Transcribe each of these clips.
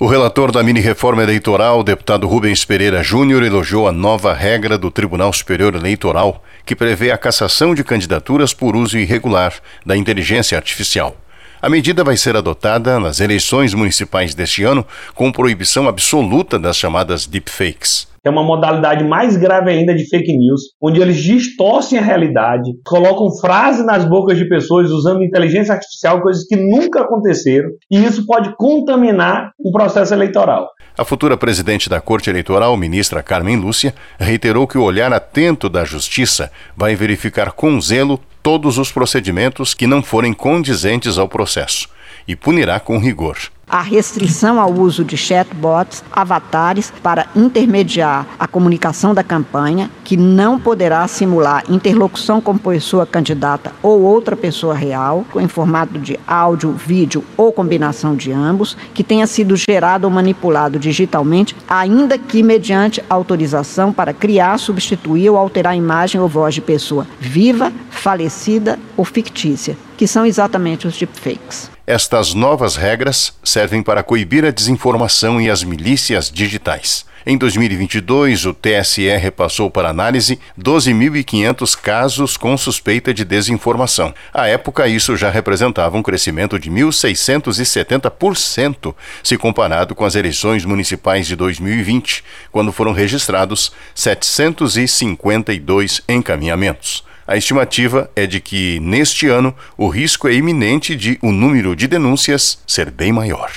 O relator da mini-reforma eleitoral, deputado Rubens Pereira Júnior, elogiou a nova regra do Tribunal Superior Eleitoral, que prevê a cassação de candidaturas por uso irregular da inteligência artificial. A medida vai ser adotada nas eleições municipais deste ano, com proibição absoluta das chamadas deepfakes é uma modalidade mais grave ainda de fake news, onde eles distorcem a realidade, colocam frases nas bocas de pessoas usando inteligência artificial, coisas que nunca aconteceram, e isso pode contaminar o processo eleitoral. A futura presidente da Corte Eleitoral, ministra Carmen Lúcia, reiterou que o olhar atento da Justiça vai verificar com zelo todos os procedimentos que não forem condizentes ao processo e punirá com rigor a restrição ao uso de chatbots, avatares para intermediar a comunicação da campanha, que não poderá simular interlocução com pessoa candidata ou outra pessoa real, em formato de áudio, vídeo ou combinação de ambos, que tenha sido gerado ou manipulado digitalmente, ainda que mediante autorização para criar, substituir ou alterar a imagem ou voz de pessoa viva, falecida ou fictícia, que são exatamente os deepfakes. Estas novas regras servem para coibir a desinformação e as milícias digitais. Em 2022, o TSE repassou para análise 12.500 casos com suspeita de desinformação. À época, isso já representava um crescimento de 1.670% se comparado com as eleições municipais de 2020, quando foram registrados 752 encaminhamentos. A estimativa é de que, neste ano, o risco é iminente de o número de denúncias ser bem maior.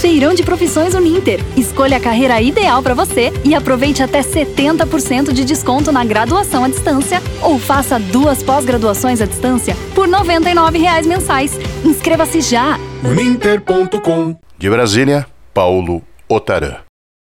Feirão de Profissões Uninter. Escolha a carreira ideal para você e aproveite até 70% de desconto na graduação à distância ou faça duas pós-graduações à distância por R$ 99,00 mensais. Inscreva-se já! Uninter.com De Brasília, Paulo Otarã.